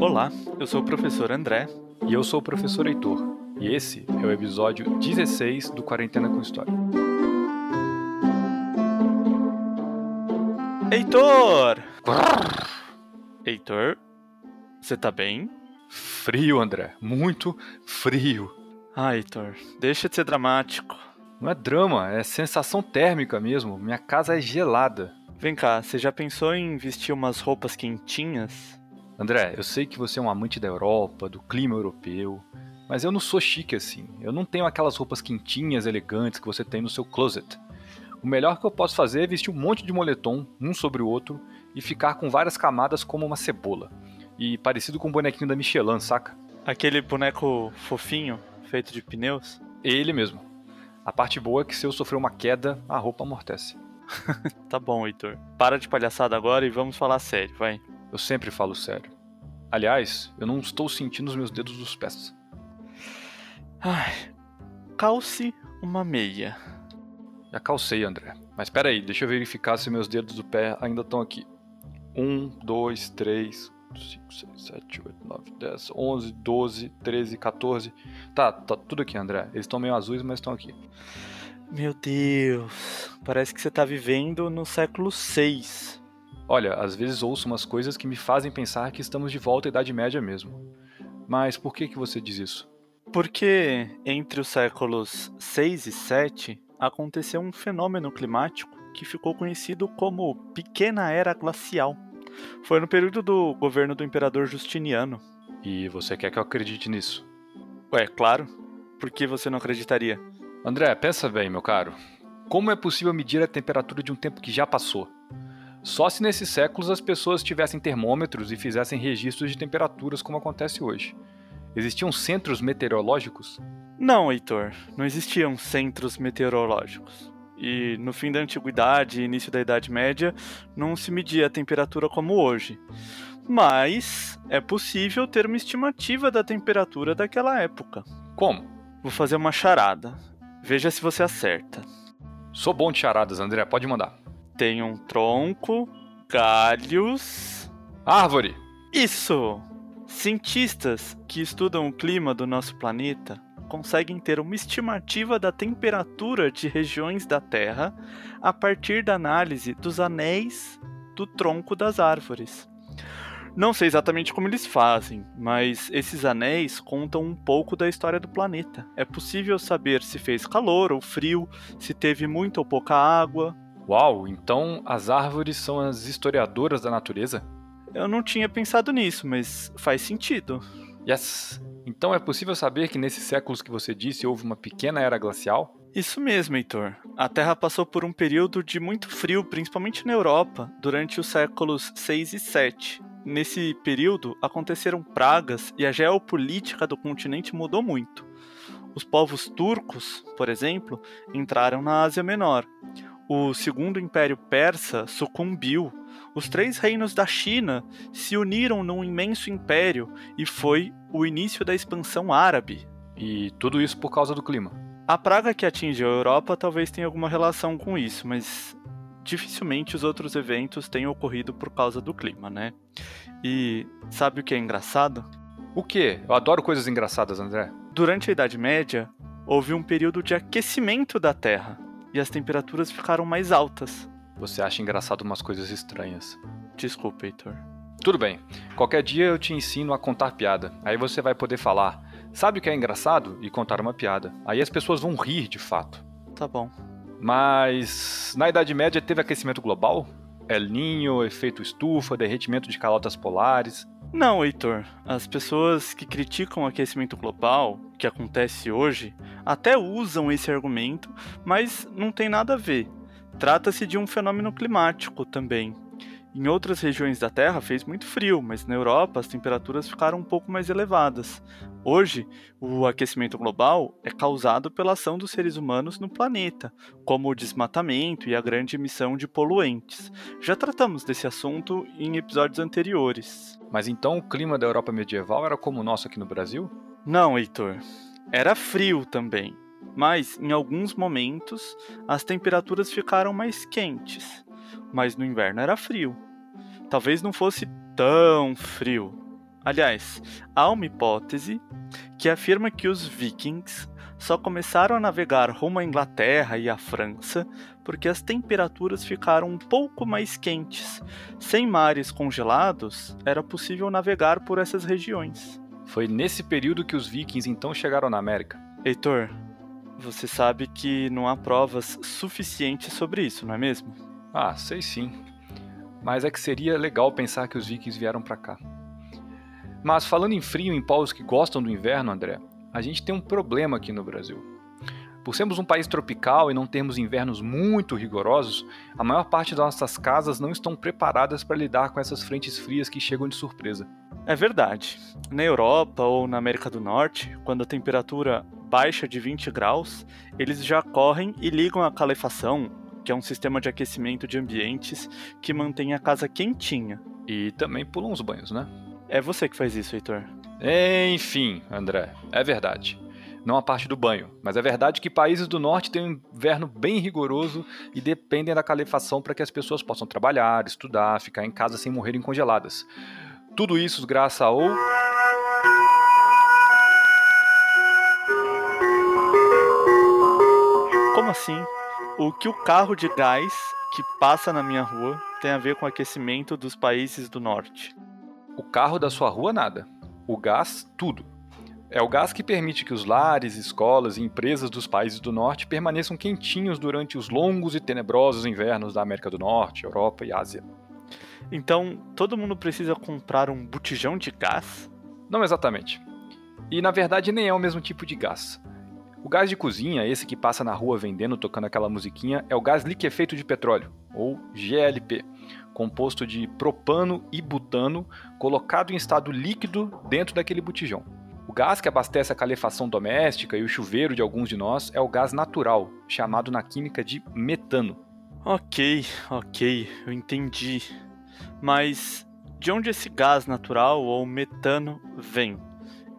Olá, eu sou o professor André. E eu sou o professor Heitor. E esse é o episódio 16 do Quarentena com História. Heitor! Heitor, você tá bem? Frio, André. Muito frio. Ah, Heitor, deixa de ser dramático. Não é drama, é sensação térmica mesmo. Minha casa é gelada. Vem cá, você já pensou em vestir umas roupas quentinhas? André, eu sei que você é um amante da Europa, do clima europeu, mas eu não sou chique assim. Eu não tenho aquelas roupas quentinhas, elegantes que você tem no seu closet. O melhor que eu posso fazer é vestir um monte de moletom, um sobre o outro, e ficar com várias camadas como uma cebola. E parecido com o bonequinho da Michelin, saca? Aquele boneco fofinho, feito de pneus? Ele mesmo. A parte boa é que se eu sofrer uma queda, a roupa amortece. tá bom, Heitor. Para de palhaçada agora e vamos falar sério, vai. Eu sempre falo sério. Aliás, eu não estou sentindo os meus dedos dos pés. Ai, calce uma meia. Já calcei, André. Mas espera aí, deixa eu verificar se meus dedos do pé ainda estão aqui. Um, dois, três, cinco, seis, sete, oito, nove, dez, onze, doze, treze, 14. Tá, tá tudo aqui, André. Eles estão meio azuis, mas estão aqui. Meu Deus, parece que você está vivendo no século VI. Olha, às vezes ouço umas coisas que me fazem pensar que estamos de volta à Idade Média mesmo. Mas por que, que você diz isso? Porque entre os séculos 6 e 7 aconteceu um fenômeno climático que ficou conhecido como Pequena Era Glacial. Foi no período do governo do imperador Justiniano. E você quer que eu acredite nisso? Ué, claro. Por que você não acreditaria? André, pensa bem, meu caro. Como é possível medir a temperatura de um tempo que já passou? Só se nesses séculos as pessoas tivessem termômetros e fizessem registros de temperaturas como acontece hoje. Existiam centros meteorológicos? Não, Heitor, não existiam centros meteorológicos. E no fim da antiguidade e início da Idade Média não se media a temperatura como hoje. Mas é possível ter uma estimativa da temperatura daquela época. Como? Vou fazer uma charada. Veja se você acerta. Sou bom de charadas, André, pode mandar. Tem um tronco, galhos. Árvore! Isso! Cientistas que estudam o clima do nosso planeta conseguem ter uma estimativa da temperatura de regiões da Terra a partir da análise dos anéis do tronco das árvores. Não sei exatamente como eles fazem, mas esses anéis contam um pouco da história do planeta. É possível saber se fez calor ou frio, se teve muita ou pouca água, Uau, então as árvores são as historiadoras da natureza? Eu não tinha pensado nisso, mas faz sentido. Yes! Então é possível saber que nesses séculos que você disse houve uma pequena era glacial? Isso mesmo, Heitor. A Terra passou por um período de muito frio, principalmente na Europa, durante os séculos 6 e 7. Nesse período aconteceram pragas e a geopolítica do continente mudou muito. Os povos turcos, por exemplo, entraram na Ásia Menor o segundo império persa sucumbiu. Os três reinos da China se uniram num imenso império e foi o início da expansão árabe. E tudo isso por causa do clima. A praga que atinge a Europa talvez tenha alguma relação com isso, mas dificilmente os outros eventos têm ocorrido por causa do clima, né? E sabe o que é engraçado? O que? Eu adoro coisas engraçadas, André. Durante a Idade Média, houve um período de aquecimento da Terra e as temperaturas ficaram mais altas. Você acha engraçado umas coisas estranhas. Desculpa, Heitor. Tudo bem. Qualquer dia eu te ensino a contar piada. Aí você vai poder falar. Sabe o que é engraçado? E contar uma piada. Aí as pessoas vão rir de fato. Tá bom. Mas na Idade Média teve aquecimento global? El Ninho, efeito estufa, derretimento de calotas polares. Não, Heitor. As pessoas que criticam o aquecimento global, que acontece hoje, até usam esse argumento, mas não tem nada a ver. Trata-se de um fenômeno climático também. Em outras regiões da Terra fez muito frio, mas na Europa as temperaturas ficaram um pouco mais elevadas. Hoje, o aquecimento global é causado pela ação dos seres humanos no planeta, como o desmatamento e a grande emissão de poluentes. Já tratamos desse assunto em episódios anteriores. Mas então o clima da Europa medieval era como o nosso aqui no Brasil? Não, Heitor. Era frio também, mas em alguns momentos as temperaturas ficaram mais quentes mas no inverno era frio. Talvez não fosse tão frio. Aliás, há uma hipótese que afirma que os vikings só começaram a navegar rumo à Inglaterra e à França porque as temperaturas ficaram um pouco mais quentes. Sem mares congelados, era possível navegar por essas regiões. Foi nesse período que os vikings então chegaram na América. Heitor, você sabe que não há provas suficientes sobre isso, não é mesmo? Ah, sei sim. Mas é que seria legal pensar que os vikings vieram para cá. Mas falando em frio em povos que gostam do inverno, André, a gente tem um problema aqui no Brasil. Por sermos um país tropical e não termos invernos muito rigorosos, a maior parte das nossas casas não estão preparadas para lidar com essas frentes frias que chegam de surpresa. É verdade. Na Europa ou na América do Norte, quando a temperatura baixa de 20 graus, eles já correm e ligam a calefação, que é um sistema de aquecimento de ambientes que mantém a casa quentinha. E também pulam os banhos, né? É você que faz isso, Heitor. Enfim, André, é verdade. Não a parte do banho, mas é verdade que países do norte têm um inverno bem rigoroso e dependem da calefação para que as pessoas possam trabalhar, estudar, ficar em casa sem morrerem congeladas. Tudo isso graças ao. Como assim? O que o carro de gás que passa na minha rua tem a ver com o aquecimento dos países do norte? O carro da sua rua, nada o gás, tudo. É o gás que permite que os lares, escolas e empresas dos países do norte permaneçam quentinhos durante os longos e tenebrosos invernos da América do Norte, Europa e Ásia. Então, todo mundo precisa comprar um botijão de gás? Não exatamente. E na verdade nem é o mesmo tipo de gás. O gás de cozinha, esse que passa na rua vendendo, tocando aquela musiquinha, é o gás liquefeito de petróleo, ou GLP composto de propano e butano, colocado em estado líquido dentro daquele botijão. O gás que abastece a calefação doméstica e o chuveiro de alguns de nós é o gás natural, chamado na química de metano. Ok, ok, eu entendi. Mas de onde esse gás natural ou metano vem?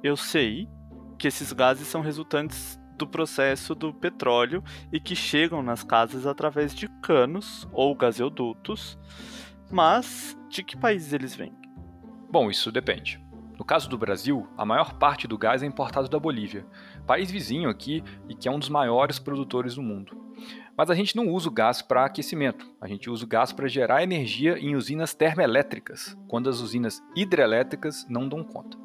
Eu sei que esses gases são resultantes do processo do petróleo e que chegam nas casas através de canos ou gasodutos mas de que países eles vêm? Bom, isso depende. No caso do Brasil, a maior parte do gás é importado da Bolívia, país vizinho aqui e que é um dos maiores produtores do mundo. Mas a gente não usa o gás para aquecimento, a gente usa o gás para gerar energia em usinas termoelétricas, quando as usinas hidrelétricas não dão conta.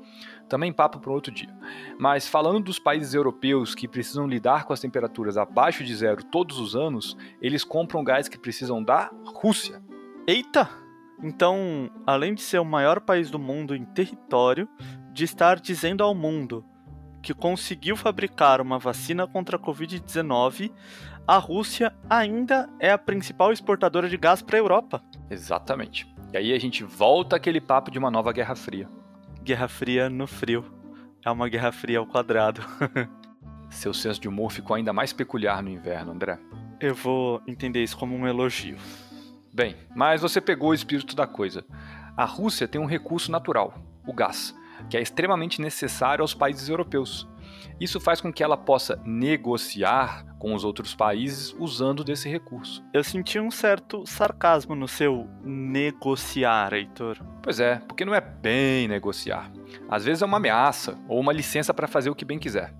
Também papo para outro dia. Mas falando dos países europeus que precisam lidar com as temperaturas abaixo de zero todos os anos, eles compram gás que precisam da Rússia, Eita! Então, além de ser o maior país do mundo em território, de estar dizendo ao mundo que conseguiu fabricar uma vacina contra a Covid-19, a Rússia ainda é a principal exportadora de gás para a Europa. Exatamente. E aí a gente volta àquele papo de uma nova Guerra Fria. Guerra Fria no frio. É uma Guerra Fria ao quadrado. Seu senso de humor ficou ainda mais peculiar no inverno, André. Eu vou entender isso como um elogio. Bem, mas você pegou o espírito da coisa. A Rússia tem um recurso natural, o gás, que é extremamente necessário aos países europeus. Isso faz com que ela possa negociar com os outros países usando desse recurso. Eu senti um certo sarcasmo no seu negociar, Heitor. Pois é, porque não é bem negociar. Às vezes é uma ameaça ou uma licença para fazer o que bem quiser.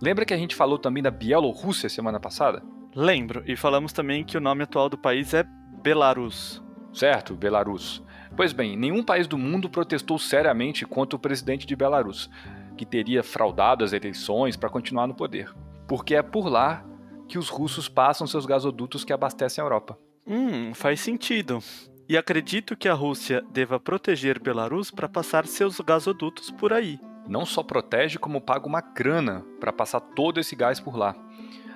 Lembra que a gente falou também da Bielorrússia semana passada? Lembro, e falamos também que o nome atual do país é Belarus. Certo, Belarus. Pois bem, nenhum país do mundo protestou seriamente contra o presidente de Belarus, que teria fraudado as eleições para continuar no poder. Porque é por lá que os russos passam seus gasodutos que abastecem a Europa. Hum, faz sentido. E acredito que a Rússia deva proteger Belarus para passar seus gasodutos por aí. Não só protege, como paga uma grana para passar todo esse gás por lá.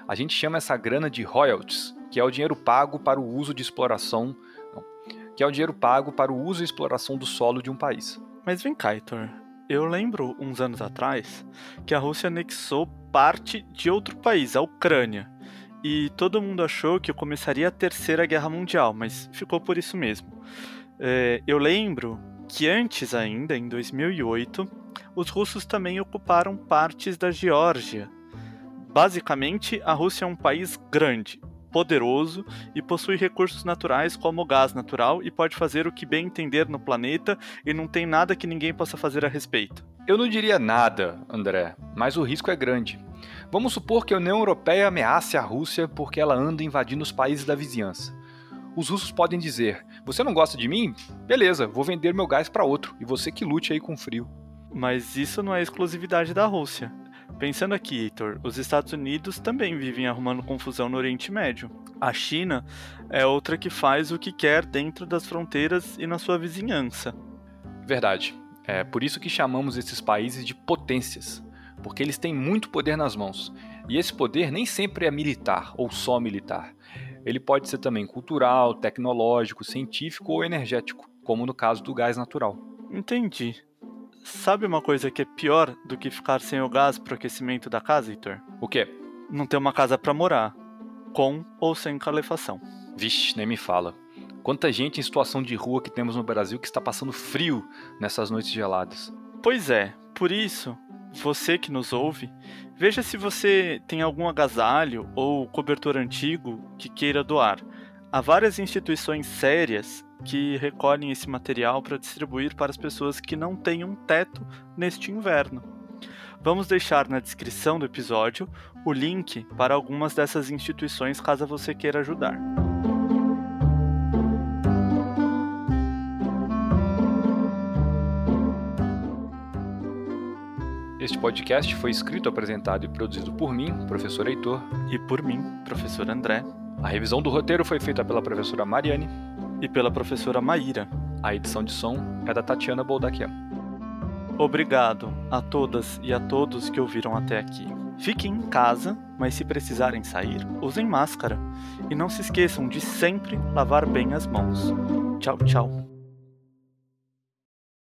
A gente chama essa grana de royalties, que é o dinheiro pago para o uso de exploração, não, que é o dinheiro pago para o uso e exploração do solo de um país. Mas vem cá, Heitor. Eu lembro uns anos atrás que a Rússia anexou parte de outro país, a Ucrânia. E todo mundo achou que começaria a Terceira Guerra Mundial, mas ficou por isso mesmo. É, eu lembro que antes ainda, em 2008, os russos também ocuparam partes da Geórgia. Basicamente, a Rússia é um país grande, poderoso e possui recursos naturais como o gás natural e pode fazer o que bem entender no planeta e não tem nada que ninguém possa fazer a respeito. Eu não diria nada, André, mas o risco é grande. Vamos supor que a União Europeia ameace a Rússia porque ela anda invadindo os países da vizinhança. Os russos podem dizer: Você não gosta de mim? Beleza, vou vender meu gás para outro e você que lute aí com frio. Mas isso não é exclusividade da Rússia. Pensando aqui, Heitor, os Estados Unidos também vivem arrumando confusão no Oriente Médio. A China é outra que faz o que quer dentro das fronteiras e na sua vizinhança. Verdade. É por isso que chamamos esses países de potências, porque eles têm muito poder nas mãos. E esse poder nem sempre é militar ou só militar. Ele pode ser também cultural, tecnológico, científico ou energético, como no caso do gás natural. Entendi. Sabe uma coisa que é pior do que ficar sem o gás para o aquecimento da casa, Heitor? O quê? Não ter uma casa para morar, com ou sem calefação. Vixe, nem me fala. Quanta gente em situação de rua que temos no Brasil que está passando frio nessas noites geladas. Pois é, por isso, você que nos ouve, veja se você tem algum agasalho ou cobertor antigo que queira doar. Há várias instituições sérias que recolhem esse material para distribuir para as pessoas que não têm um teto neste inverno. Vamos deixar na descrição do episódio o link para algumas dessas instituições caso você queira ajudar. Este podcast foi escrito, apresentado e produzido por mim, professor Heitor, e por mim, professor André. A revisão do roteiro foi feita pela professora Mariane e pela professora Maíra. A edição de som é da Tatiana Boldaquian. Obrigado a todas e a todos que ouviram até aqui. Fiquem em casa, mas se precisarem sair, usem máscara. E não se esqueçam de sempre lavar bem as mãos. Tchau, tchau.